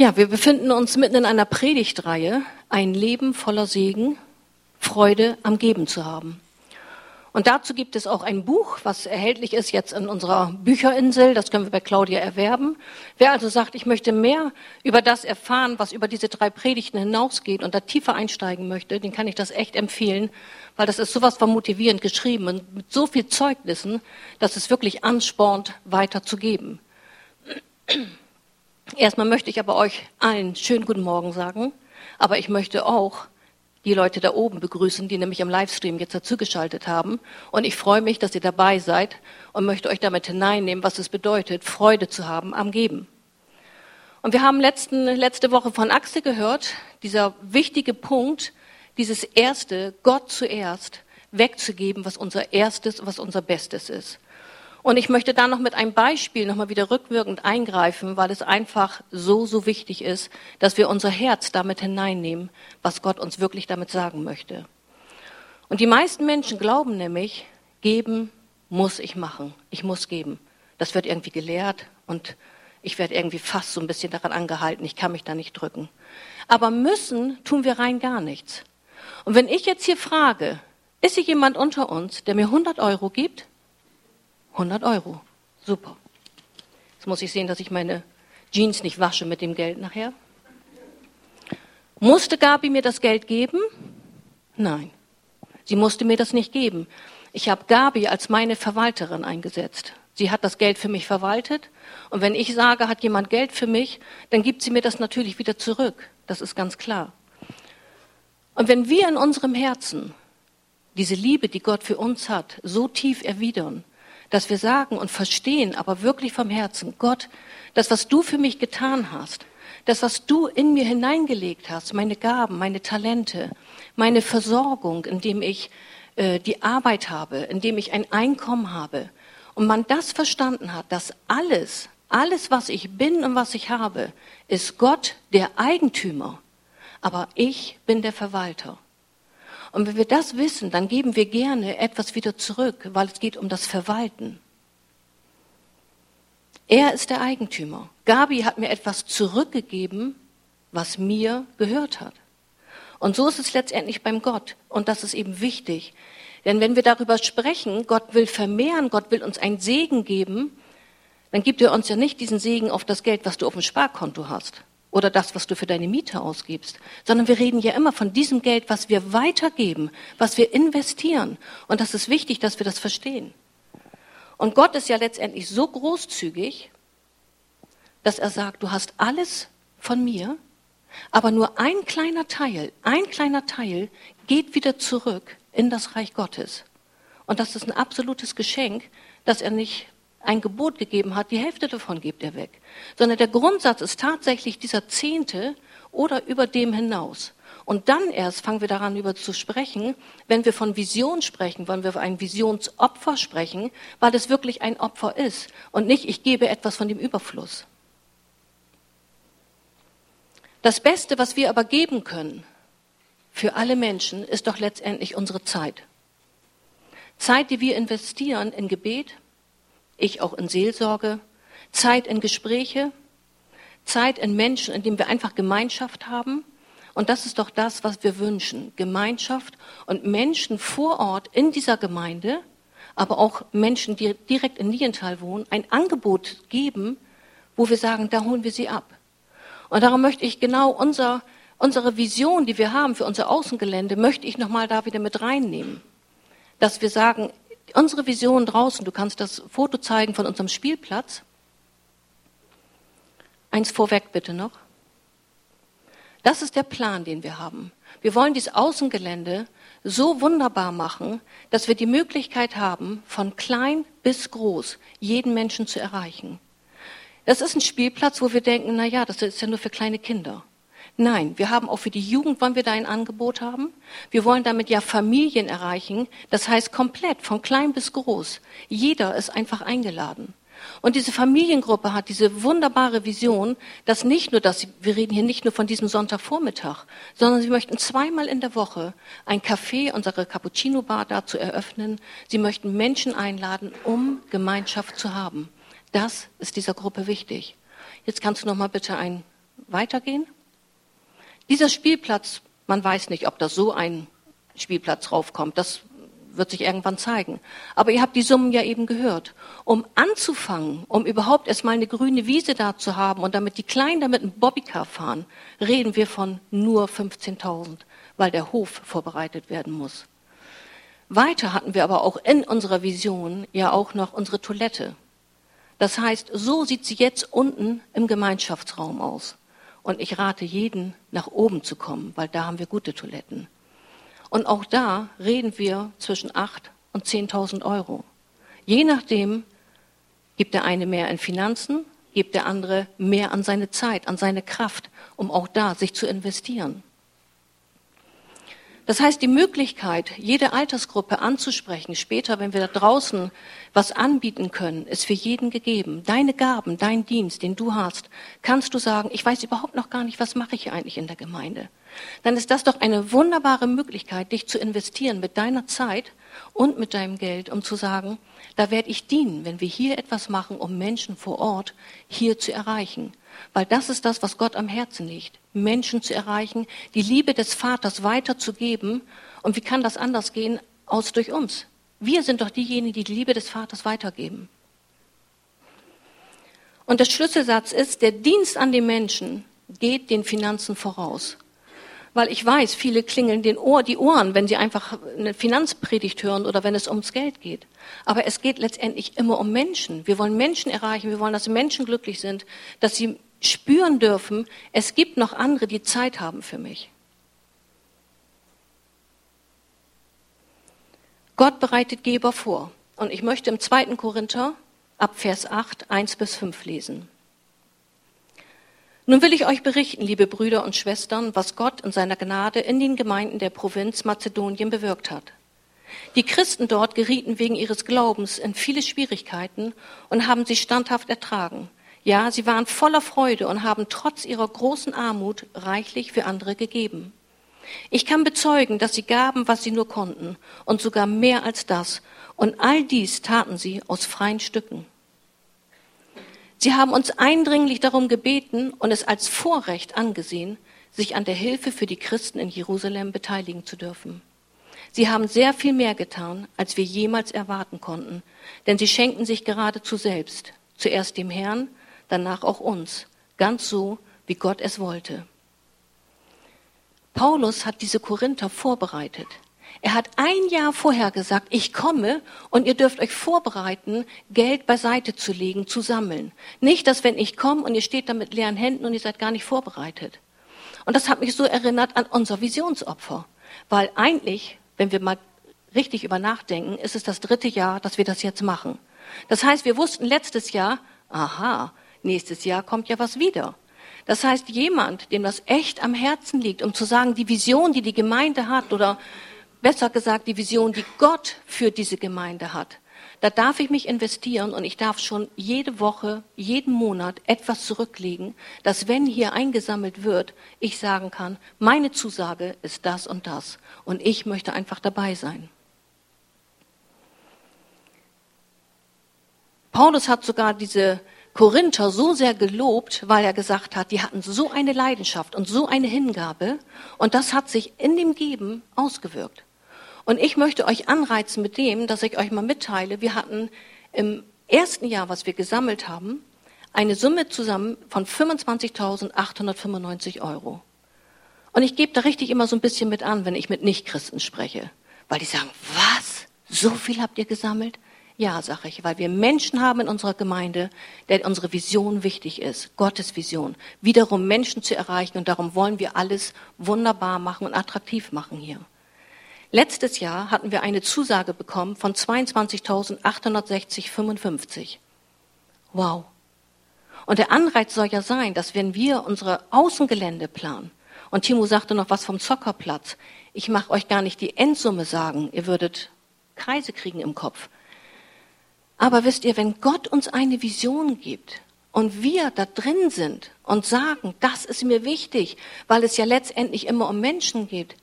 Ja, wir befinden uns mitten in einer Predigtreihe, ein Leben voller Segen, Freude am Geben zu haben. Und dazu gibt es auch ein Buch, was erhältlich ist jetzt in unserer Bücherinsel. Das können wir bei Claudia erwerben. Wer also sagt, ich möchte mehr über das erfahren, was über diese drei Predigten hinausgeht und da tiefer einsteigen möchte, den kann ich das echt empfehlen, weil das ist sowas von motivierend geschrieben und mit so viel Zeugnissen, dass es wirklich anspornt, weiterzugeben. Erstmal möchte ich aber euch allen schönen guten Morgen sagen, aber ich möchte auch die Leute da oben begrüßen, die nämlich am Livestream jetzt dazugeschaltet haben. Und ich freue mich, dass ihr dabei seid und möchte euch damit hineinnehmen, was es bedeutet, Freude zu haben am Geben. Und wir haben letzten, letzte Woche von Axel gehört, dieser wichtige Punkt, dieses erste, Gott zuerst, wegzugeben, was unser erstes, was unser Bestes ist. Und ich möchte da noch mit einem Beispiel nochmal wieder rückwirkend eingreifen, weil es einfach so, so wichtig ist, dass wir unser Herz damit hineinnehmen, was Gott uns wirklich damit sagen möchte. Und die meisten Menschen glauben nämlich, geben muss ich machen. Ich muss geben. Das wird irgendwie gelehrt und ich werde irgendwie fast so ein bisschen daran angehalten. Ich kann mich da nicht drücken. Aber müssen tun wir rein gar nichts. Und wenn ich jetzt hier frage, ist hier jemand unter uns, der mir 100 Euro gibt? 100 Euro. Super. Jetzt muss ich sehen, dass ich meine Jeans nicht wasche mit dem Geld nachher. Musste Gabi mir das Geld geben? Nein. Sie musste mir das nicht geben. Ich habe Gabi als meine Verwalterin eingesetzt. Sie hat das Geld für mich verwaltet. Und wenn ich sage, hat jemand Geld für mich, dann gibt sie mir das natürlich wieder zurück. Das ist ganz klar. Und wenn wir in unserem Herzen diese Liebe, die Gott für uns hat, so tief erwidern, dass wir sagen und verstehen, aber wirklich vom Herzen, Gott, das, was du für mich getan hast, das, was du in mir hineingelegt hast, meine Gaben, meine Talente, meine Versorgung, indem ich äh, die Arbeit habe, indem ich ein Einkommen habe, und man das verstanden hat, dass alles, alles, was ich bin und was ich habe, ist Gott der Eigentümer, aber ich bin der Verwalter. Und wenn wir das wissen, dann geben wir gerne etwas wieder zurück, weil es geht um das Verwalten. Er ist der Eigentümer. Gabi hat mir etwas zurückgegeben, was mir gehört hat. Und so ist es letztendlich beim Gott. Und das ist eben wichtig. Denn wenn wir darüber sprechen, Gott will vermehren, Gott will uns einen Segen geben, dann gibt er uns ja nicht diesen Segen auf das Geld, was du auf dem Sparkonto hast oder das, was du für deine Miete ausgibst, sondern wir reden ja immer von diesem Geld, was wir weitergeben, was wir investieren. Und das ist wichtig, dass wir das verstehen. Und Gott ist ja letztendlich so großzügig, dass er sagt, du hast alles von mir, aber nur ein kleiner Teil, ein kleiner Teil geht wieder zurück in das Reich Gottes. Und das ist ein absolutes Geschenk, dass er nicht ein Gebot gegeben hat, die Hälfte davon gibt er weg. Sondern der Grundsatz ist tatsächlich dieser Zehnte oder über dem hinaus. Und dann erst fangen wir daran über zu sprechen, wenn wir von Vision sprechen, wenn wir von einem Visionsopfer sprechen, weil es wirklich ein Opfer ist und nicht, ich gebe etwas von dem Überfluss. Das Beste, was wir aber geben können für alle Menschen, ist doch letztendlich unsere Zeit. Zeit, die wir investieren in Gebet, ich auch in Seelsorge, Zeit in Gespräche, Zeit in Menschen, in denen wir einfach Gemeinschaft haben. Und das ist doch das, was wir wünschen. Gemeinschaft und Menschen vor Ort in dieser Gemeinde, aber auch Menschen, die direkt in Niental wohnen, ein Angebot geben, wo wir sagen, da holen wir sie ab. Und darum möchte ich genau unser, unsere Vision, die wir haben für unser Außengelände, möchte ich nochmal da wieder mit reinnehmen. Dass wir sagen, unsere Vision draußen, du kannst das Foto zeigen von unserem Spielplatz. Eins vorweg bitte noch. Das ist der Plan, den wir haben. Wir wollen dieses Außengelände so wunderbar machen, dass wir die Möglichkeit haben, von klein bis groß jeden Menschen zu erreichen. Das ist ein Spielplatz, wo wir denken, na ja, das ist ja nur für kleine Kinder. Nein, wir haben auch für die Jugend wollen wir da ein Angebot haben. Wir wollen damit ja Familien erreichen. Das heißt komplett, von klein bis groß. Jeder ist einfach eingeladen. Und diese Familiengruppe hat diese wunderbare Vision, dass nicht nur dass wir reden hier nicht nur von diesem Sonntagvormittag, sondern sie möchten zweimal in der Woche ein Café, unsere Cappuccino Bar dazu eröffnen. Sie möchten Menschen einladen, um Gemeinschaft zu haben. Das ist dieser Gruppe wichtig. Jetzt kannst du noch mal bitte ein weitergehen? Dieser Spielplatz, man weiß nicht, ob da so ein Spielplatz raufkommt. Das wird sich irgendwann zeigen. Aber ihr habt die Summen ja eben gehört. Um anzufangen, um überhaupt erstmal eine grüne Wiese da zu haben und damit die Kleinen damit ein Bobbycar fahren, reden wir von nur 15.000, weil der Hof vorbereitet werden muss. Weiter hatten wir aber auch in unserer Vision ja auch noch unsere Toilette. Das heißt, so sieht sie jetzt unten im Gemeinschaftsraum aus. Und ich rate jeden, nach oben zu kommen, weil da haben wir gute Toiletten. Und auch da reden wir zwischen 8 und 10.000 Euro. Je nachdem gibt der eine mehr in Finanzen, gibt der andere mehr an seine Zeit, an seine Kraft, um auch da sich zu investieren. Das heißt, die Möglichkeit, jede Altersgruppe anzusprechen, später, wenn wir da draußen was anbieten können, ist für jeden gegeben. Deine Gaben, dein Dienst, den du hast, kannst du sagen, ich weiß überhaupt noch gar nicht, was mache ich hier eigentlich in der Gemeinde. Dann ist das doch eine wunderbare Möglichkeit, dich zu investieren mit deiner Zeit und mit deinem Geld, um zu sagen, da werde ich dienen, wenn wir hier etwas machen, um Menschen vor Ort hier zu erreichen. Weil das ist das, was Gott am Herzen liegt. Menschen zu erreichen, die Liebe des Vaters weiterzugeben. Und wie kann das anders gehen, aus durch uns? Wir sind doch diejenigen, die die Liebe des Vaters weitergeben. Und der Schlüsselsatz ist, der Dienst an den Menschen geht den Finanzen voraus. Weil ich weiß, viele klingeln den Ohr, die Ohren, wenn sie einfach eine Finanzpredigt hören oder wenn es ums Geld geht. Aber es geht letztendlich immer um Menschen. Wir wollen Menschen erreichen, wir wollen, dass Menschen glücklich sind, dass sie spüren dürfen, es gibt noch andere, die Zeit haben für mich. Gott bereitet Geber vor. Und ich möchte im 2. Korinther ab Vers 8, 1 bis 5 lesen. Nun will ich euch berichten, liebe Brüder und Schwestern, was Gott in seiner Gnade in den Gemeinden der Provinz Mazedonien bewirkt hat. Die Christen dort gerieten wegen ihres Glaubens in viele Schwierigkeiten und haben sie standhaft ertragen. Ja, sie waren voller Freude und haben trotz ihrer großen Armut reichlich für andere gegeben. Ich kann bezeugen, dass sie gaben, was sie nur konnten, und sogar mehr als das. Und all dies taten sie aus freien Stücken. Sie haben uns eindringlich darum gebeten und es als Vorrecht angesehen, sich an der Hilfe für die Christen in Jerusalem beteiligen zu dürfen. Sie haben sehr viel mehr getan, als wir jemals erwarten konnten, denn sie schenken sich geradezu selbst, zuerst dem Herrn, danach auch uns, ganz so, wie Gott es wollte. Paulus hat diese Korinther vorbereitet. Er hat ein Jahr vorher gesagt, ich komme und ihr dürft euch vorbereiten, Geld beiseite zu legen, zu sammeln. Nicht, dass wenn ich komme und ihr steht da mit leeren Händen und ihr seid gar nicht vorbereitet. Und das hat mich so erinnert an unser Visionsopfer. Weil eigentlich, wenn wir mal richtig über nachdenken, ist es das dritte Jahr, dass wir das jetzt machen. Das heißt, wir wussten letztes Jahr, aha, nächstes Jahr kommt ja was wieder. Das heißt, jemand, dem das echt am Herzen liegt, um zu sagen, die Vision, die die Gemeinde hat, oder besser gesagt, die Vision, die Gott für diese Gemeinde hat, da darf ich mich investieren und ich darf schon jede Woche, jeden Monat etwas zurücklegen, dass wenn hier eingesammelt wird, ich sagen kann, meine Zusage ist das und das und ich möchte einfach dabei sein. Paulus hat sogar diese Korinther so sehr gelobt, weil er gesagt hat, die hatten so eine Leidenschaft und so eine Hingabe und das hat sich in dem Geben ausgewirkt. Und ich möchte euch anreizen mit dem, dass ich euch mal mitteile, wir hatten im ersten Jahr, was wir gesammelt haben, eine Summe zusammen von 25.895 Euro. Und ich gebe da richtig immer so ein bisschen mit an, wenn ich mit Nichtchristen spreche, weil die sagen, was? So viel habt ihr gesammelt? Ja, sage ich, weil wir Menschen haben in unserer Gemeinde, der unsere Vision wichtig ist, Gottes Vision, wiederum Menschen zu erreichen und darum wollen wir alles wunderbar machen und attraktiv machen hier. Letztes Jahr hatten wir eine Zusage bekommen von 22.860,55. Wow. Und der Anreiz soll ja sein, dass wenn wir unsere Außengelände planen, und Timo sagte noch was vom Zockerplatz, ich mache euch gar nicht die Endsumme sagen, ihr würdet Kreise kriegen im Kopf. Aber wisst ihr, wenn Gott uns eine Vision gibt und wir da drin sind und sagen, das ist mir wichtig, weil es ja letztendlich immer um Menschen geht,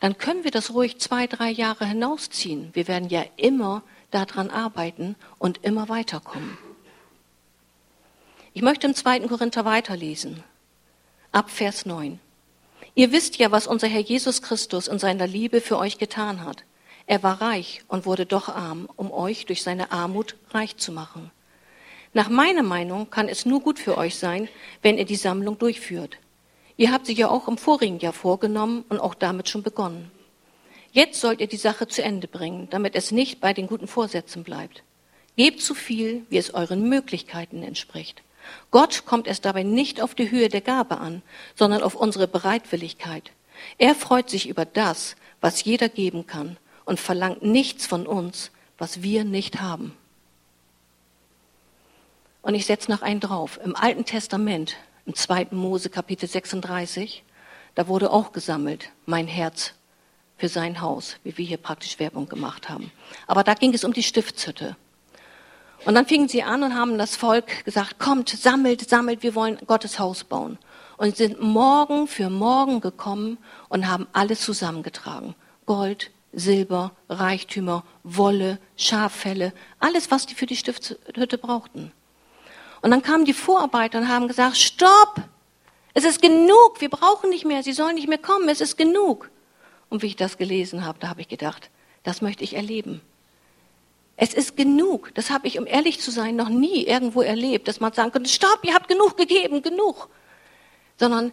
dann können wir das ruhig zwei, drei Jahre hinausziehen. Wir werden ja immer daran arbeiten und immer weiterkommen. Ich möchte im zweiten Korinther weiterlesen. ab Vers 9. Ihr wisst ja, was unser Herr Jesus Christus in seiner Liebe für euch getan hat. Er war reich und wurde doch arm, um euch durch seine Armut reich zu machen. Nach meiner Meinung kann es nur gut für euch sein, wenn ihr die Sammlung durchführt. Ihr habt sie ja auch im vorigen Jahr vorgenommen und auch damit schon begonnen. Jetzt sollt ihr die Sache zu Ende bringen, damit es nicht bei den guten Vorsätzen bleibt. Gebt so viel, wie es euren Möglichkeiten entspricht. Gott kommt es dabei nicht auf die Höhe der Gabe an, sondern auf unsere Bereitwilligkeit. Er freut sich über das, was jeder geben kann und verlangt nichts von uns, was wir nicht haben. Und ich setze noch einen drauf. Im Alten Testament, im 2. Mose Kapitel 36, da wurde auch gesammelt, mein Herz für sein Haus, wie wir hier praktisch Werbung gemacht haben. Aber da ging es um die Stiftshütte. Und dann fingen sie an und haben das Volk gesagt, kommt, sammelt, sammelt, wir wollen Gottes Haus bauen. Und sind morgen für morgen gekommen und haben alles zusammengetragen. Gold, Silber, Reichtümer, Wolle, Schaffelle, alles, was die für die Stiftshütte brauchten. Und dann kamen die Vorarbeiter und haben gesagt, stopp! Es ist genug, wir brauchen nicht mehr, sie sollen nicht mehr kommen, es ist genug. Und wie ich das gelesen habe, da habe ich gedacht, das möchte ich erleben. Es ist genug. Das habe ich, um ehrlich zu sein, noch nie irgendwo erlebt, dass man sagen könnte, stopp, ihr habt genug gegeben, genug. Sondern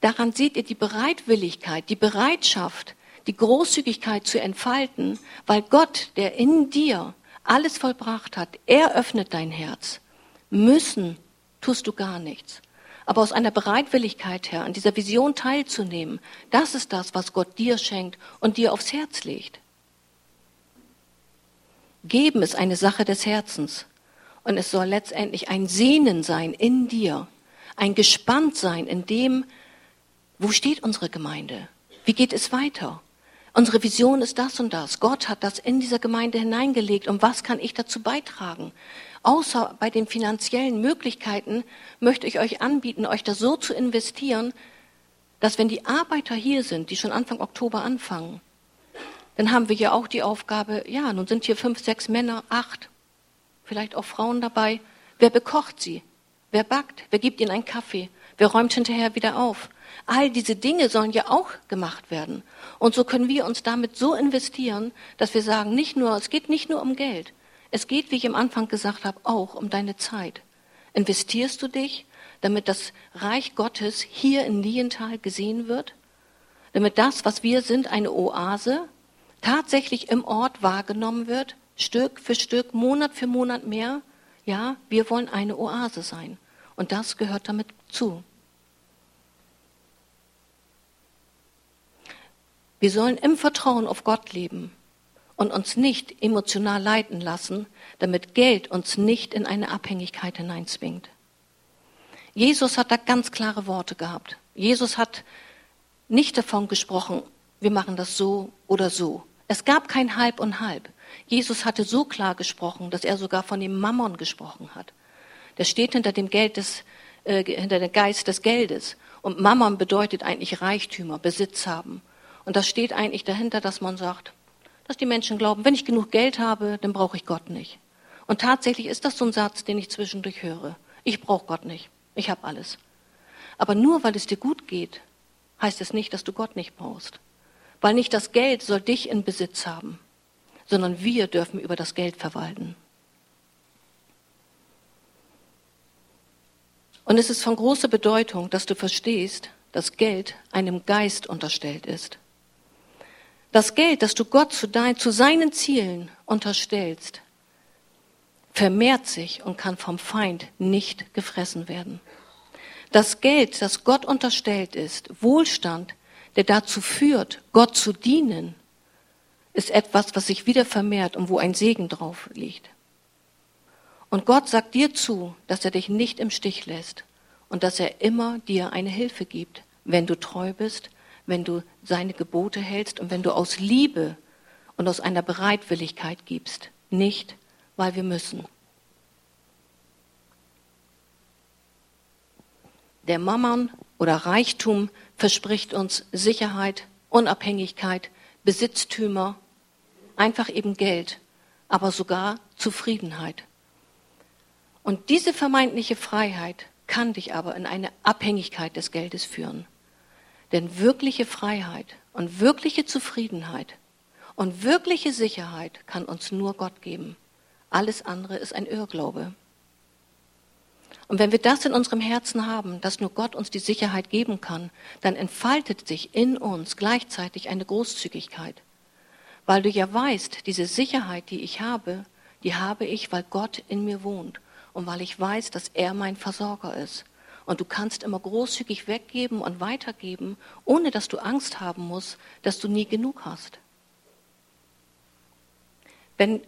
daran seht ihr die Bereitwilligkeit, die Bereitschaft, die Großzügigkeit zu entfalten, weil Gott, der in dir alles vollbracht hat, er öffnet dein Herz. Müssen tust du gar nichts. Aber aus einer Bereitwilligkeit her, an dieser Vision teilzunehmen, das ist das, was Gott dir schenkt und dir aufs Herz legt. Geben ist eine Sache des Herzens. Und es soll letztendlich ein Sehnen sein in dir, ein Gespanntsein in dem, wo steht unsere Gemeinde? Wie geht es weiter? Unsere Vision ist das und das. Gott hat das in dieser Gemeinde hineingelegt. Und was kann ich dazu beitragen? Außer bei den finanziellen Möglichkeiten möchte ich euch anbieten, euch da so zu investieren, dass wenn die Arbeiter hier sind, die schon Anfang Oktober anfangen, dann haben wir ja auch die Aufgabe, ja, nun sind hier fünf, sechs Männer, acht, vielleicht auch Frauen dabei. Wer bekocht sie? Wer backt? Wer gibt ihnen einen Kaffee? Wer räumt hinterher wieder auf? All diese Dinge sollen ja auch gemacht werden. Und so können wir uns damit so investieren, dass wir sagen, nicht nur, es geht nicht nur um Geld. Es geht, wie ich am Anfang gesagt habe, auch um deine Zeit. Investierst du dich, damit das Reich Gottes hier in Lienthal gesehen wird? Damit das, was wir sind, eine Oase, tatsächlich im Ort wahrgenommen wird, Stück für Stück, Monat für Monat mehr. Ja, wir wollen eine Oase sein. Und das gehört damit zu. Wir sollen im Vertrauen auf Gott leben und uns nicht emotional leiten lassen, damit Geld uns nicht in eine Abhängigkeit hineinzwingt. Jesus hat da ganz klare Worte gehabt. Jesus hat nicht davon gesprochen, wir machen das so oder so. Es gab kein Halb und Halb. Jesus hatte so klar gesprochen, dass er sogar von dem Mammon gesprochen hat. Der steht hinter dem Geld des, äh, hinter dem Geist des Geldes. Und Mammon bedeutet eigentlich Reichtümer, Besitz haben. Und das steht eigentlich dahinter, dass man sagt, dass die Menschen glauben, wenn ich genug Geld habe, dann brauche ich Gott nicht. Und tatsächlich ist das so ein Satz, den ich zwischendurch höre. Ich brauche Gott nicht. Ich habe alles. Aber nur weil es dir gut geht, heißt es nicht, dass du Gott nicht brauchst. Weil nicht das Geld soll dich in Besitz haben, sondern wir dürfen über das Geld verwalten. Und es ist von großer Bedeutung, dass du verstehst, dass Geld einem Geist unterstellt ist. Das Geld, das du Gott zu, dein, zu seinen Zielen unterstellst, vermehrt sich und kann vom Feind nicht gefressen werden. Das Geld, das Gott unterstellt ist, Wohlstand, der dazu führt, Gott zu dienen, ist etwas, was sich wieder vermehrt und wo ein Segen drauf liegt. Und Gott sagt dir zu, dass er dich nicht im Stich lässt und dass er immer dir eine Hilfe gibt, wenn du treu bist, wenn du seine Gebote hältst und wenn du aus Liebe und aus einer Bereitwilligkeit gibst, nicht weil wir müssen. Der Mammon oder Reichtum verspricht uns Sicherheit, Unabhängigkeit, Besitztümer, einfach eben Geld, aber sogar Zufriedenheit. Und diese vermeintliche Freiheit kann dich aber in eine Abhängigkeit des Geldes führen. Denn wirkliche Freiheit und wirkliche Zufriedenheit und wirkliche Sicherheit kann uns nur Gott geben. Alles andere ist ein Irrglaube. Und wenn wir das in unserem Herzen haben, dass nur Gott uns die Sicherheit geben kann, dann entfaltet sich in uns gleichzeitig eine Großzügigkeit. Weil du ja weißt, diese Sicherheit, die ich habe, die habe ich, weil Gott in mir wohnt und weil ich weiß, dass er mein Versorger ist. Und du kannst immer großzügig weggeben und weitergeben, ohne dass du Angst haben musst, dass du nie genug hast. Wenn,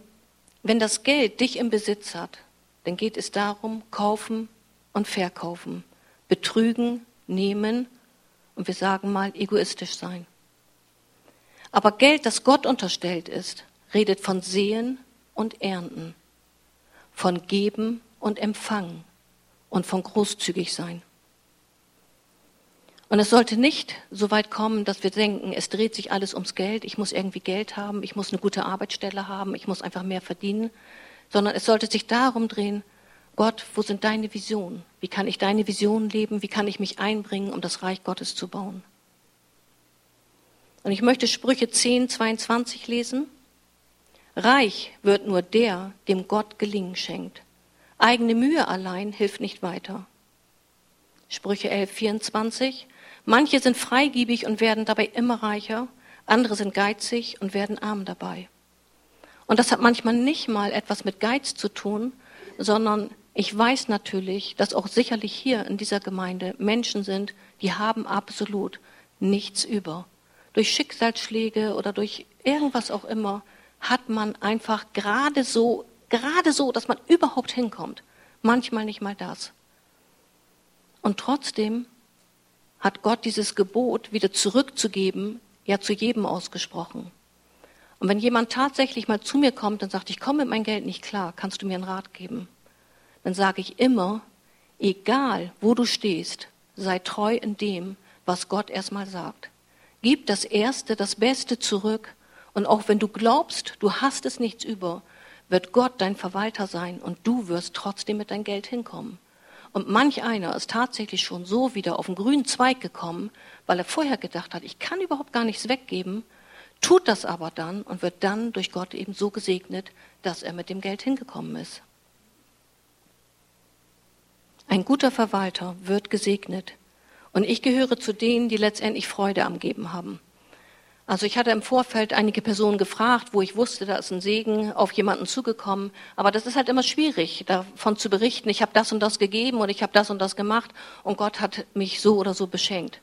wenn das Geld dich im Besitz hat, dann geht es darum, kaufen und verkaufen, betrügen, nehmen und wir sagen mal egoistisch sein. Aber Geld, das Gott unterstellt ist, redet von Sehen und Ernten, von Geben und Empfangen und von großzügig sein. Und es sollte nicht so weit kommen, dass wir denken, es dreht sich alles ums Geld, ich muss irgendwie Geld haben, ich muss eine gute Arbeitsstelle haben, ich muss einfach mehr verdienen, sondern es sollte sich darum drehen, Gott, wo sind deine Visionen? Wie kann ich deine Visionen leben? Wie kann ich mich einbringen, um das Reich Gottes zu bauen? Und ich möchte Sprüche 10, 22 lesen. Reich wird nur der, dem Gott Gelingen schenkt. Eigene Mühe allein hilft nicht weiter. Sprüche 11, 24. Manche sind freigiebig und werden dabei immer reicher, andere sind geizig und werden arm dabei. Und das hat manchmal nicht mal etwas mit Geiz zu tun, sondern ich weiß natürlich, dass auch sicherlich hier in dieser Gemeinde Menschen sind, die haben absolut nichts über. Durch Schicksalsschläge oder durch irgendwas auch immer hat man einfach gerade so, gerade so, dass man überhaupt hinkommt. Manchmal nicht mal das. Und trotzdem hat Gott dieses Gebot wieder zurückzugeben, ja zu jedem ausgesprochen. Und wenn jemand tatsächlich mal zu mir kommt und sagt, ich komme mit meinem Geld nicht klar, kannst du mir einen Rat geben? dann sage ich immer, egal wo du stehst, sei treu in dem, was Gott erstmal sagt. Gib das Erste, das Beste zurück und auch wenn du glaubst, du hast es nichts über, wird Gott dein Verwalter sein und du wirst trotzdem mit dein Geld hinkommen. Und manch einer ist tatsächlich schon so wieder auf den grünen Zweig gekommen, weil er vorher gedacht hat, ich kann überhaupt gar nichts weggeben, tut das aber dann und wird dann durch Gott eben so gesegnet, dass er mit dem Geld hingekommen ist. Ein guter Verwalter wird gesegnet. Und ich gehöre zu denen, die letztendlich Freude am Geben haben. Also ich hatte im Vorfeld einige Personen gefragt, wo ich wusste, da ist ein Segen auf jemanden zugekommen. Aber das ist halt immer schwierig, davon zu berichten, ich habe das und das gegeben und ich habe das und das gemacht und Gott hat mich so oder so beschenkt.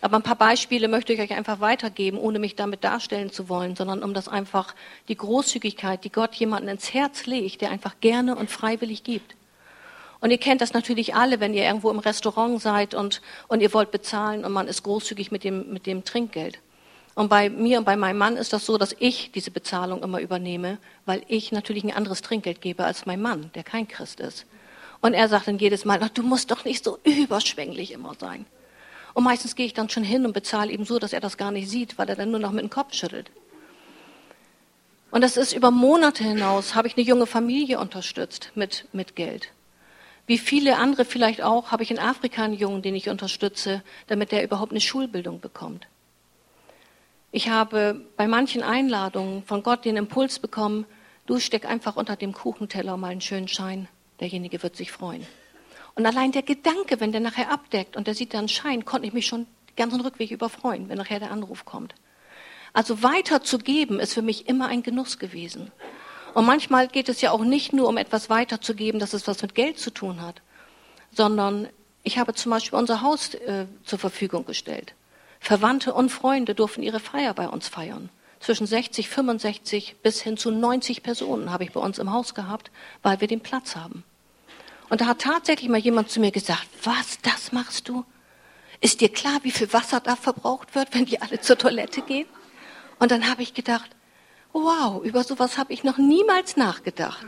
Aber ein paar Beispiele möchte ich euch einfach weitergeben, ohne mich damit darstellen zu wollen, sondern um das einfach die Großzügigkeit, die Gott jemanden ins Herz legt, der einfach gerne und freiwillig gibt. Und ihr kennt das natürlich alle, wenn ihr irgendwo im Restaurant seid und, und ihr wollt bezahlen und man ist großzügig mit dem, mit dem Trinkgeld. Und bei mir und bei meinem Mann ist das so, dass ich diese Bezahlung immer übernehme, weil ich natürlich ein anderes Trinkgeld gebe als mein Mann, der kein Christ ist. Und er sagt dann jedes Mal, du musst doch nicht so überschwänglich immer sein. Und meistens gehe ich dann schon hin und bezahle ihm so, dass er das gar nicht sieht, weil er dann nur noch mit dem Kopf schüttelt. Und das ist über Monate hinaus, habe ich eine junge Familie unterstützt mit, mit Geld. Wie viele andere vielleicht auch, habe ich in Afrika einen Jungen, den ich unterstütze, damit er überhaupt eine Schulbildung bekommt. Ich habe bei manchen Einladungen von Gott den Impuls bekommen, du steck einfach unter dem Kuchenteller mal einen schönen Schein, derjenige wird sich freuen. Und allein der Gedanke, wenn der nachher abdeckt und der sieht dann Schein, konnte ich mich schon den ganzen Rückweg überfreuen, wenn nachher der Anruf kommt. Also weiter zu geben ist für mich immer ein Genuss gewesen. Und manchmal geht es ja auch nicht nur um etwas weiterzugeben, dass es was mit Geld zu tun hat, sondern ich habe zum Beispiel unser Haus äh, zur Verfügung gestellt. Verwandte und Freunde durften ihre Feier bei uns feiern. Zwischen 60, 65 bis hin zu 90 Personen habe ich bei uns im Haus gehabt, weil wir den Platz haben. Und da hat tatsächlich mal jemand zu mir gesagt, was, das machst du? Ist dir klar, wie viel Wasser da verbraucht wird, wenn die alle zur Toilette gehen? Und dann habe ich gedacht, wow, über sowas habe ich noch niemals nachgedacht.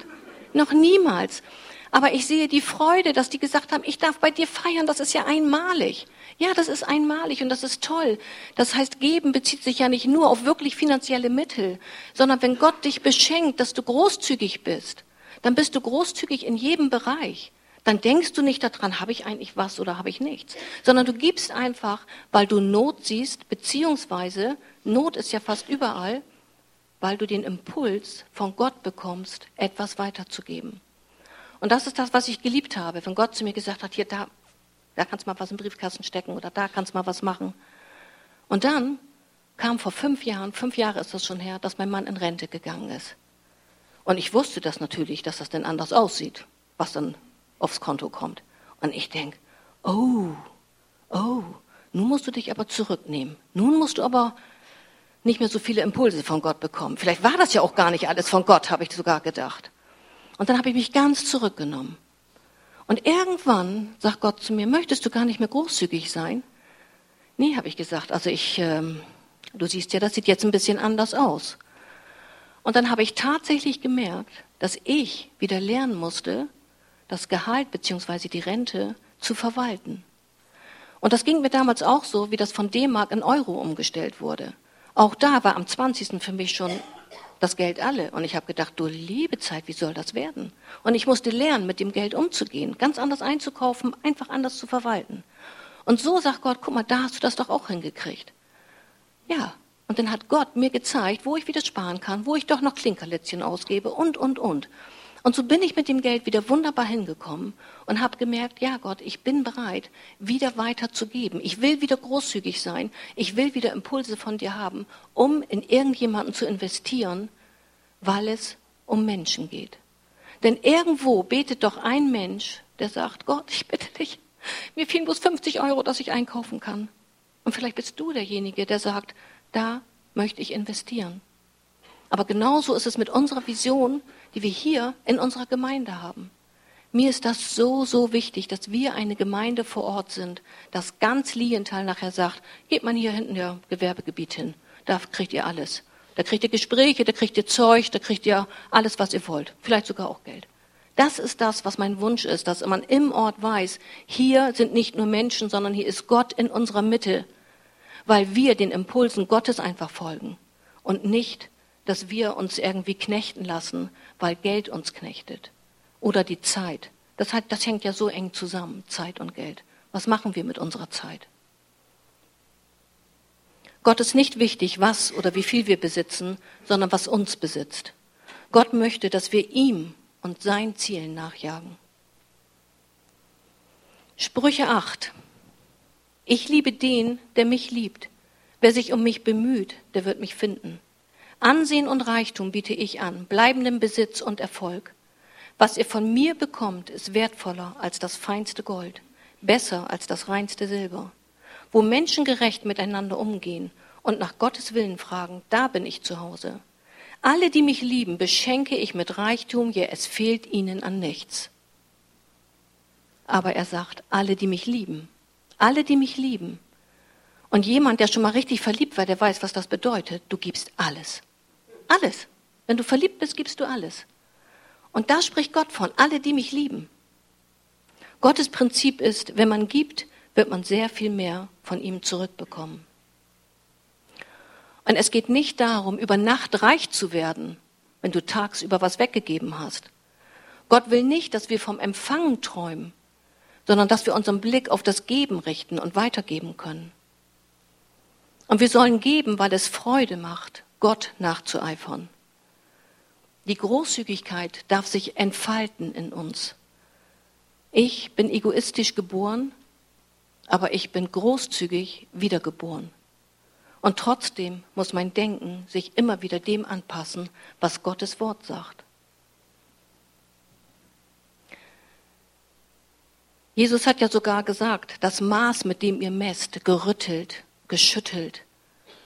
Noch niemals. Aber ich sehe die Freude, dass die gesagt haben, ich darf bei dir feiern, das ist ja einmalig. Ja, das ist einmalig und das ist toll. Das heißt, geben bezieht sich ja nicht nur auf wirklich finanzielle Mittel, sondern wenn Gott dich beschenkt, dass du großzügig bist, dann bist du großzügig in jedem Bereich. dann denkst du nicht daran, habe ich eigentlich was oder habe ich nichts, sondern du gibst einfach, weil du Not siehst, beziehungsweise Not ist ja fast überall, weil du den Impuls von Gott bekommst, etwas weiterzugeben. Und das ist das, was ich geliebt habe, wenn Gott zu mir gesagt hat, hier, da, da kannst du mal was im Briefkasten stecken oder da kannst du mal was machen. Und dann kam vor fünf Jahren, fünf Jahre ist das schon her, dass mein Mann in Rente gegangen ist. Und ich wusste das natürlich, dass das denn anders aussieht, was dann aufs Konto kommt. Und ich denke, oh, oh, nun musst du dich aber zurücknehmen. Nun musst du aber nicht mehr so viele Impulse von Gott bekommen. Vielleicht war das ja auch gar nicht alles von Gott, habe ich sogar gedacht. Und dann habe ich mich ganz zurückgenommen. Und irgendwann sagt Gott zu mir, möchtest du gar nicht mehr großzügig sein? Nee, habe ich gesagt. Also ich, ähm, du siehst ja, das sieht jetzt ein bisschen anders aus. Und dann habe ich tatsächlich gemerkt, dass ich wieder lernen musste, das Gehalt bzw. die Rente zu verwalten. Und das ging mir damals auch so, wie das von D-Mark in Euro umgestellt wurde. Auch da war am 20. für mich schon das Geld alle. Und ich habe gedacht, du liebe Zeit, wie soll das werden? Und ich musste lernen, mit dem Geld umzugehen, ganz anders einzukaufen, einfach anders zu verwalten. Und so sagt Gott, guck mal, da hast du das doch auch hingekriegt. Ja, und dann hat Gott mir gezeigt, wo ich wieder sparen kann, wo ich doch noch Klinkerlätzchen ausgebe und, und, und. Und so bin ich mit dem Geld wieder wunderbar hingekommen und habe gemerkt, ja Gott, ich bin bereit, wieder weiter zu geben. Ich will wieder großzügig sein. Ich will wieder Impulse von dir haben, um in irgendjemanden zu investieren, weil es um Menschen geht. Denn irgendwo betet doch ein Mensch, der sagt, Gott, ich bitte dich, mir fehlen bloß 50 Euro, dass ich einkaufen kann. Und vielleicht bist du derjenige, der sagt, da möchte ich investieren. Aber genauso ist es mit unserer Vision, die wir hier in unserer Gemeinde haben. Mir ist das so, so wichtig, dass wir eine Gemeinde vor Ort sind, dass ganz Lienthal nachher sagt, geht man hier hinten ja Gewerbegebiet hin, da kriegt ihr alles. Da kriegt ihr Gespräche, da kriegt ihr Zeug, da kriegt ihr alles, was ihr wollt. Vielleicht sogar auch Geld. Das ist das, was mein Wunsch ist, dass man im Ort weiß, hier sind nicht nur Menschen, sondern hier ist Gott in unserer Mitte, weil wir den Impulsen Gottes einfach folgen und nicht dass wir uns irgendwie knechten lassen, weil Geld uns knechtet. Oder die Zeit. Das, hat, das hängt ja so eng zusammen, Zeit und Geld. Was machen wir mit unserer Zeit? Gott ist nicht wichtig, was oder wie viel wir besitzen, sondern was uns besitzt. Gott möchte, dass wir ihm und seinen Zielen nachjagen. Sprüche 8. Ich liebe den, der mich liebt. Wer sich um mich bemüht, der wird mich finden. Ansehen und Reichtum biete ich an, bleibenden Besitz und Erfolg. Was ihr von mir bekommt, ist wertvoller als das feinste Gold, besser als das reinste Silber. Wo Menschen gerecht miteinander umgehen und nach Gottes Willen fragen, da bin ich zu Hause. Alle, die mich lieben, beschenke ich mit Reichtum, ja, es fehlt ihnen an nichts. Aber er sagt, alle, die mich lieben, alle, die mich lieben. Und jemand, der schon mal richtig verliebt war, der weiß, was das bedeutet. Du gibst alles. Alles. Wenn du verliebt bist, gibst du alles. Und da spricht Gott von, alle, die mich lieben. Gottes Prinzip ist, wenn man gibt, wird man sehr viel mehr von ihm zurückbekommen. Und es geht nicht darum, über Nacht reich zu werden, wenn du tagsüber was weggegeben hast. Gott will nicht, dass wir vom Empfangen träumen, sondern dass wir unseren Blick auf das Geben richten und weitergeben können. Und wir sollen geben, weil es Freude macht Gott nachzueifern. Die Großzügigkeit darf sich entfalten in uns. Ich bin egoistisch geboren, aber ich bin großzügig wiedergeboren. Und trotzdem muss mein Denken sich immer wieder dem anpassen, was Gottes Wort sagt. Jesus hat ja sogar gesagt, das Maß, mit dem ihr messt, gerüttelt, geschüttelt,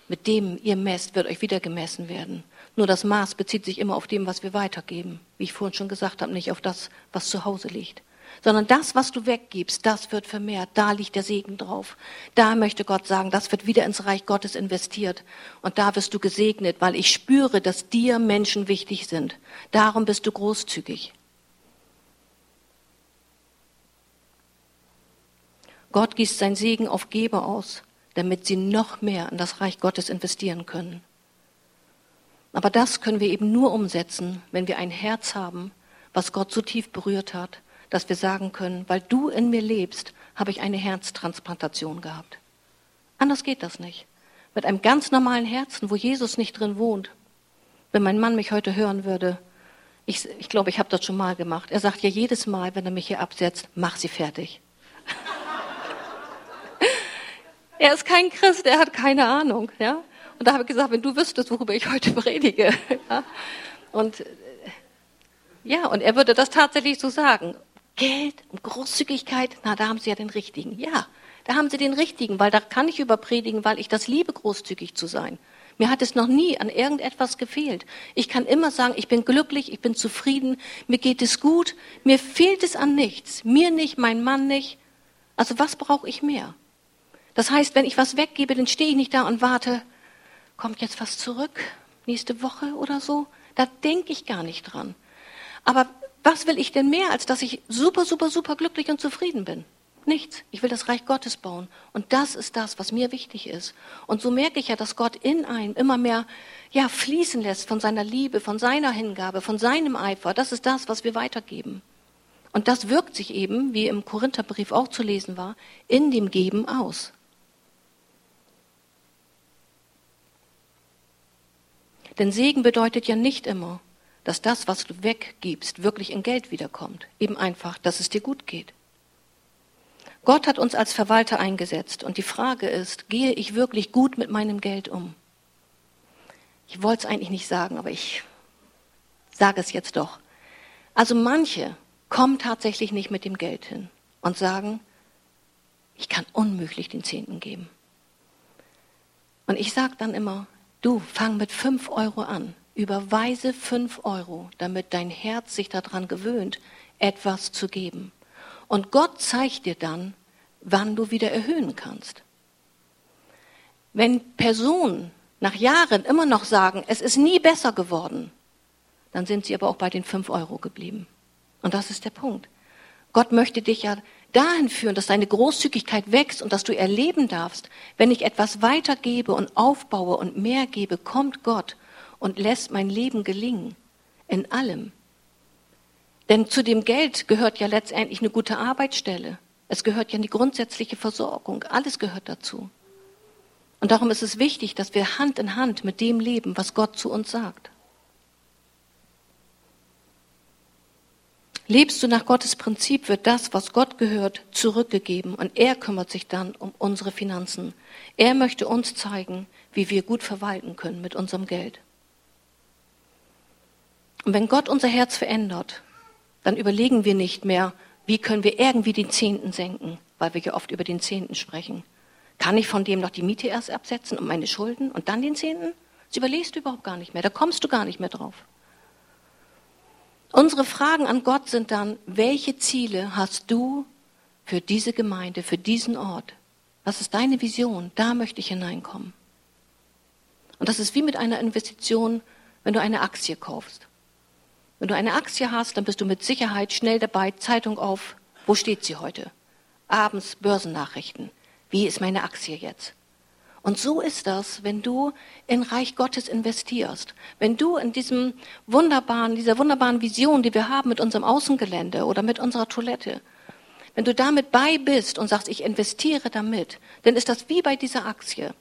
mit dem ihr messt, wird euch wieder gemessen werden. Nur das Maß bezieht sich immer auf dem, was wir weitergeben. Wie ich vorhin schon gesagt habe, nicht auf das, was zu Hause liegt. Sondern das, was du weggibst, das wird vermehrt. Da liegt der Segen drauf. Da möchte Gott sagen, das wird wieder ins Reich Gottes investiert. Und da wirst du gesegnet, weil ich spüre, dass dir Menschen wichtig sind. Darum bist du großzügig. Gott gießt sein Segen auf Geber aus damit sie noch mehr in das Reich Gottes investieren können. Aber das können wir eben nur umsetzen, wenn wir ein Herz haben, was Gott so tief berührt hat, dass wir sagen können, weil du in mir lebst, habe ich eine Herztransplantation gehabt. Anders geht das nicht. Mit einem ganz normalen Herzen, wo Jesus nicht drin wohnt. Wenn mein Mann mich heute hören würde, ich, ich glaube, ich habe das schon mal gemacht. Er sagt ja jedes Mal, wenn er mich hier absetzt, mach sie fertig. Er ist kein Christ, er hat keine Ahnung. Ja? Und da habe ich gesagt, wenn du wüsstest, worüber ich heute predige. Ja? Und ja, und er würde das tatsächlich so sagen. Geld und Großzügigkeit, na, da haben Sie ja den richtigen. Ja, da haben Sie den richtigen, weil da kann ich überpredigen, weil ich das liebe, großzügig zu sein. Mir hat es noch nie an irgendetwas gefehlt. Ich kann immer sagen, ich bin glücklich, ich bin zufrieden, mir geht es gut, mir fehlt es an nichts. Mir nicht, mein Mann nicht. Also was brauche ich mehr? Das heißt, wenn ich was weggebe, dann stehe ich nicht da und warte, kommt jetzt was zurück, nächste Woche oder so. Da denke ich gar nicht dran. Aber was will ich denn mehr, als dass ich super, super, super glücklich und zufrieden bin? Nichts. Ich will das Reich Gottes bauen. Und das ist das, was mir wichtig ist. Und so merke ich ja, dass Gott in einem immer mehr, ja, fließen lässt von seiner Liebe, von seiner Hingabe, von seinem Eifer. Das ist das, was wir weitergeben. Und das wirkt sich eben, wie im Korintherbrief auch zu lesen war, in dem Geben aus. Denn Segen bedeutet ja nicht immer, dass das, was du weggibst, wirklich in Geld wiederkommt. Eben einfach, dass es dir gut geht. Gott hat uns als Verwalter eingesetzt und die Frage ist, gehe ich wirklich gut mit meinem Geld um? Ich wollte es eigentlich nicht sagen, aber ich sage es jetzt doch. Also manche kommen tatsächlich nicht mit dem Geld hin und sagen, ich kann unmöglich den Zehnten geben. Und ich sage dann immer, Du, fang mit fünf Euro an. Überweise fünf Euro, damit dein Herz sich daran gewöhnt, etwas zu geben. Und Gott zeigt dir dann, wann du wieder erhöhen kannst. Wenn Personen nach Jahren immer noch sagen, es ist nie besser geworden, dann sind sie aber auch bei den fünf Euro geblieben. Und das ist der Punkt. Gott möchte dich ja dahin führen, dass deine Großzügigkeit wächst und dass du erleben darfst, wenn ich etwas weitergebe und aufbaue und mehr gebe, kommt Gott und lässt mein Leben gelingen. In allem. Denn zu dem Geld gehört ja letztendlich eine gute Arbeitsstelle. Es gehört ja die grundsätzliche Versorgung. Alles gehört dazu. Und darum ist es wichtig, dass wir Hand in Hand mit dem leben, was Gott zu uns sagt. Lebst du nach Gottes Prinzip, wird das, was Gott gehört, zurückgegeben und er kümmert sich dann um unsere Finanzen. Er möchte uns zeigen, wie wir gut verwalten können mit unserem Geld. Und wenn Gott unser Herz verändert, dann überlegen wir nicht mehr, wie können wir irgendwie den Zehnten senken, weil wir ja oft über den Zehnten sprechen. Kann ich von dem noch die Miete erst absetzen und meine Schulden und dann den Zehnten? Das überlegst du überhaupt gar nicht mehr, da kommst du gar nicht mehr drauf. Unsere Fragen an Gott sind dann, welche Ziele hast du für diese Gemeinde, für diesen Ort? Was ist deine Vision? Da möchte ich hineinkommen. Und das ist wie mit einer Investition, wenn du eine Aktie kaufst. Wenn du eine Aktie hast, dann bist du mit Sicherheit schnell dabei, Zeitung auf, wo steht sie heute? Abends Börsennachrichten. Wie ist meine Aktie jetzt? Und so ist das, wenn du in Reich Gottes investierst. Wenn du in diesem wunderbaren, dieser wunderbaren Vision, die wir haben mit unserem Außengelände oder mit unserer Toilette, wenn du damit bei bist und sagst, ich investiere damit, dann ist das wie bei dieser Aktie.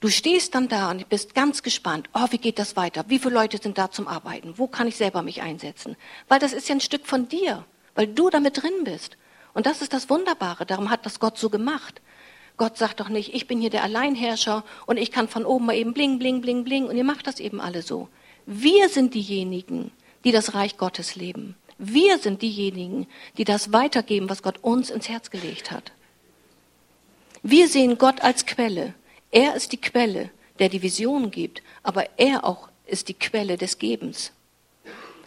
Du stehst dann da und bist ganz gespannt. Oh, wie geht das weiter? Wie viele Leute sind da zum Arbeiten? Wo kann ich selber mich einsetzen? Weil das ist ja ein Stück von dir, weil du damit drin bist. Und das ist das Wunderbare. Darum hat das Gott so gemacht. Gott sagt doch nicht, ich bin hier der Alleinherrscher und ich kann von oben mal eben bling, bling, bling, bling und ihr macht das eben alle so. Wir sind diejenigen, die das Reich Gottes leben. Wir sind diejenigen, die das weitergeben, was Gott uns ins Herz gelegt hat. Wir sehen Gott als Quelle. Er ist die Quelle, der die Vision gibt, aber er auch ist die Quelle des Gebens.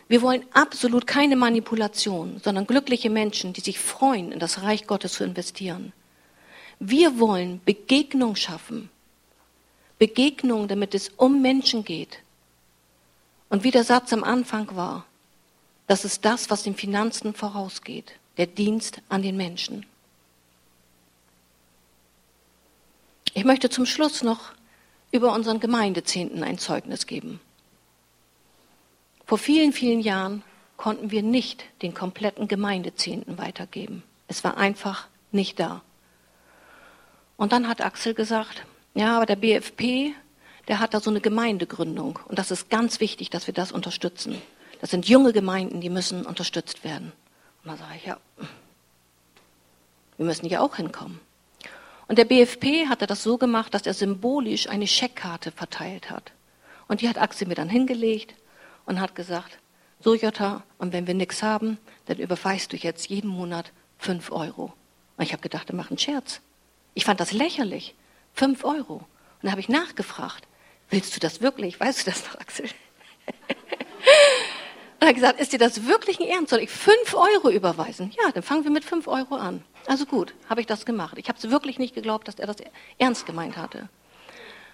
Wir wollen absolut keine Manipulation, sondern glückliche Menschen, die sich freuen, in das Reich Gottes zu investieren. Wir wollen Begegnung schaffen. Begegnung, damit es um Menschen geht. Und wie der Satz am Anfang war, das ist das, was den Finanzen vorausgeht, der Dienst an den Menschen. Ich möchte zum Schluss noch über unseren Gemeindezehnten ein Zeugnis geben. Vor vielen, vielen Jahren konnten wir nicht den kompletten Gemeindezehnten weitergeben. Es war einfach nicht da. Und dann hat Axel gesagt, ja, aber der BFP, der hat da so eine Gemeindegründung. Und das ist ganz wichtig, dass wir das unterstützen. Das sind junge Gemeinden, die müssen unterstützt werden. Und da sage ich, ja, wir müssen ja auch hinkommen. Und der BFP hatte das so gemacht, dass er symbolisch eine Scheckkarte verteilt hat. Und die hat Axel mir dann hingelegt und hat gesagt, so Jutta, und wenn wir nichts haben, dann überweist du jetzt jeden Monat fünf Euro. Und ich habe gedacht, er macht einen Scherz. Ich fand das lächerlich. Fünf Euro. Und dann habe ich nachgefragt, willst du das wirklich? Weißt du das noch, Axel? Und er hat gesagt, ist dir das wirklich ein Ernst? Soll ich fünf Euro überweisen? Ja, dann fangen wir mit fünf Euro an. Also gut, habe ich das gemacht. Ich habe es wirklich nicht geglaubt, dass er das ernst gemeint hatte.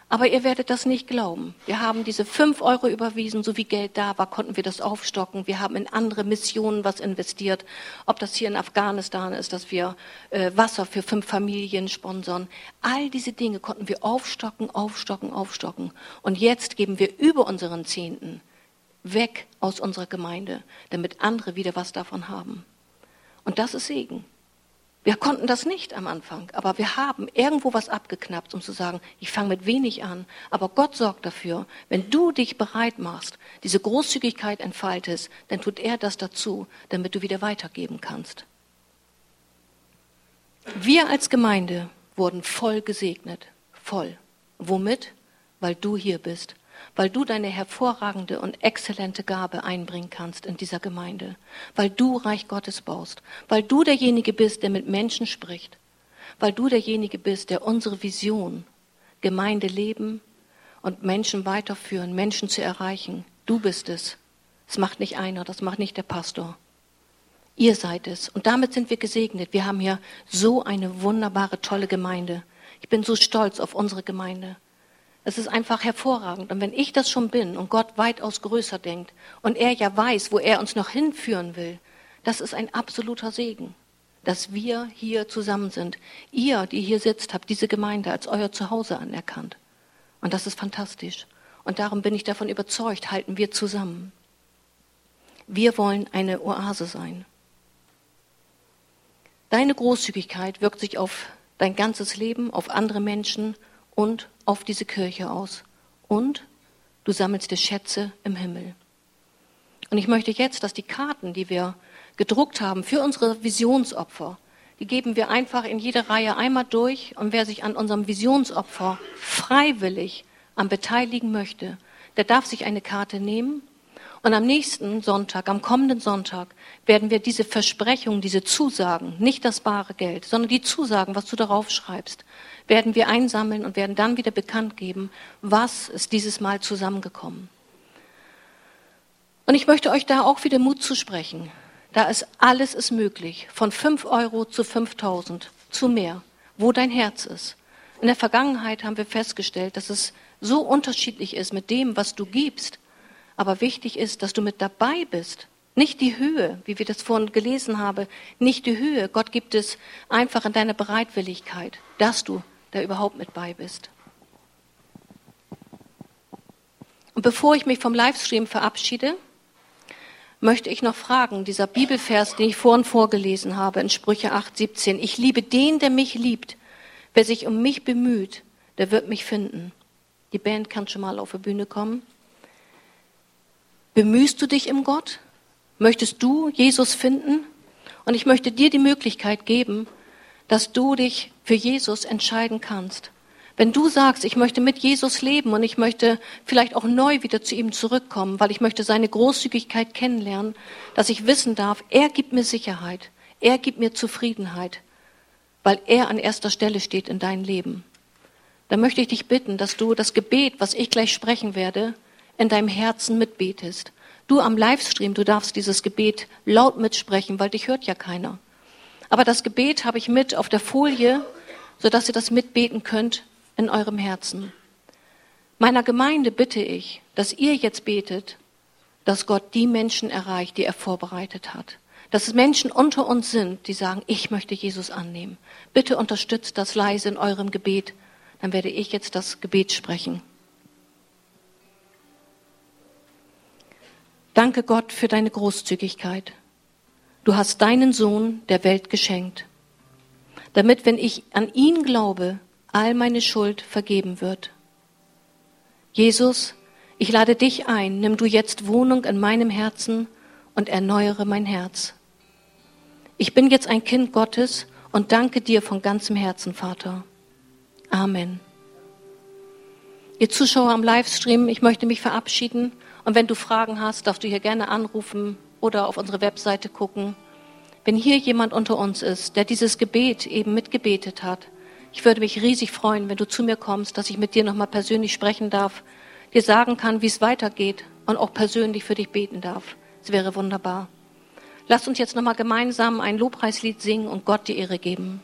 Aber ihr werdet das nicht glauben. Wir haben diese fünf Euro überwiesen, so wie Geld da war, konnten wir das aufstocken. Wir haben in andere Missionen was investiert. Ob das hier in Afghanistan ist, dass wir äh, Wasser für fünf Familien sponsern. All diese Dinge konnten wir aufstocken, aufstocken, aufstocken. Und jetzt geben wir über unseren Zehnten weg aus unserer Gemeinde, damit andere wieder was davon haben. Und das ist Segen. Wir konnten das nicht am Anfang, aber wir haben irgendwo was abgeknappt, um zu sagen, ich fange mit wenig an, aber Gott sorgt dafür, wenn du dich bereit machst, diese Großzügigkeit entfaltest, dann tut er das dazu, damit du wieder weitergeben kannst. Wir als Gemeinde wurden voll gesegnet, voll. Womit? Weil du hier bist weil du deine hervorragende und exzellente Gabe einbringen kannst in dieser Gemeinde, weil du Reich Gottes baust, weil du derjenige bist, der mit Menschen spricht, weil du derjenige bist, der unsere Vision, Gemeinde leben und Menschen weiterführen, Menschen zu erreichen. Du bist es. Das macht nicht einer, das macht nicht der Pastor. Ihr seid es. Und damit sind wir gesegnet. Wir haben hier so eine wunderbare, tolle Gemeinde. Ich bin so stolz auf unsere Gemeinde. Es ist einfach hervorragend. Und wenn ich das schon bin und Gott weitaus größer denkt und er ja weiß, wo er uns noch hinführen will, das ist ein absoluter Segen, dass wir hier zusammen sind. Ihr, die hier sitzt, habt diese Gemeinde als euer Zuhause anerkannt. Und das ist fantastisch. Und darum bin ich davon überzeugt, halten wir zusammen. Wir wollen eine Oase sein. Deine Großzügigkeit wirkt sich auf dein ganzes Leben, auf andere Menschen und auf diese Kirche aus. Und du sammelst dir Schätze im Himmel. Und ich möchte jetzt, dass die Karten, die wir gedruckt haben für unsere Visionsopfer, die geben wir einfach in jede Reihe einmal durch. Und wer sich an unserem Visionsopfer freiwillig am beteiligen möchte, der darf sich eine Karte nehmen und am nächsten Sonntag, am kommenden Sonntag, werden wir diese Versprechungen, diese Zusagen, nicht das bare Geld, sondern die Zusagen, was du darauf schreibst, werden wir einsammeln und werden dann wieder bekannt geben, was ist dieses Mal zusammengekommen. Und ich möchte euch da auch wieder Mut zusprechen. Da ist alles ist möglich, von 5 Euro zu 5000, zu mehr, wo dein Herz ist. In der Vergangenheit haben wir festgestellt, dass es so unterschiedlich ist mit dem, was du gibst, aber wichtig ist, dass du mit dabei bist. Nicht die Höhe, wie wir das vorhin gelesen haben, nicht die Höhe. Gott gibt es einfach in deiner Bereitwilligkeit, dass du da überhaupt mit bei bist. Und bevor ich mich vom Livestream verabschiede, möchte ich noch fragen, dieser Bibelvers, den ich vorhin vorgelesen habe in Sprüche 8, 17. Ich liebe den, der mich liebt. Wer sich um mich bemüht, der wird mich finden. Die Band kann schon mal auf die Bühne kommen. Bemühst du dich im Gott? Möchtest du Jesus finden? Und ich möchte dir die Möglichkeit geben, dass du dich für Jesus entscheiden kannst. Wenn du sagst, ich möchte mit Jesus leben und ich möchte vielleicht auch neu wieder zu ihm zurückkommen, weil ich möchte seine Großzügigkeit kennenlernen, dass ich wissen darf, er gibt mir Sicherheit, er gibt mir Zufriedenheit, weil er an erster Stelle steht in deinem Leben. Dann möchte ich dich bitten, dass du das Gebet, was ich gleich sprechen werde, in deinem Herzen mitbetest. Du am Livestream, du darfst dieses Gebet laut mitsprechen, weil dich hört ja keiner. Aber das Gebet habe ich mit auf der Folie, sodass ihr das mitbeten könnt in eurem Herzen. Meiner Gemeinde bitte ich, dass ihr jetzt betet, dass Gott die Menschen erreicht, die er vorbereitet hat. Dass es Menschen unter uns sind, die sagen, ich möchte Jesus annehmen. Bitte unterstützt das leise in eurem Gebet. Dann werde ich jetzt das Gebet sprechen. Danke Gott für deine Großzügigkeit. Du hast deinen Sohn der Welt geschenkt, damit, wenn ich an ihn glaube, all meine Schuld vergeben wird. Jesus, ich lade dich ein, nimm du jetzt Wohnung in meinem Herzen und erneuere mein Herz. Ich bin jetzt ein Kind Gottes und danke dir von ganzem Herzen, Vater. Amen. Ihr Zuschauer am Livestream, ich möchte mich verabschieden und wenn du Fragen hast, darfst du hier gerne anrufen oder auf unsere Webseite gucken. Wenn hier jemand unter uns ist, der dieses Gebet eben mitgebetet hat, ich würde mich riesig freuen, wenn du zu mir kommst, dass ich mit dir nochmal persönlich sprechen darf, dir sagen kann, wie es weitergeht und auch persönlich für dich beten darf. Es wäre wunderbar. Lass uns jetzt nochmal gemeinsam ein Lobpreislied singen und Gott die Ehre geben.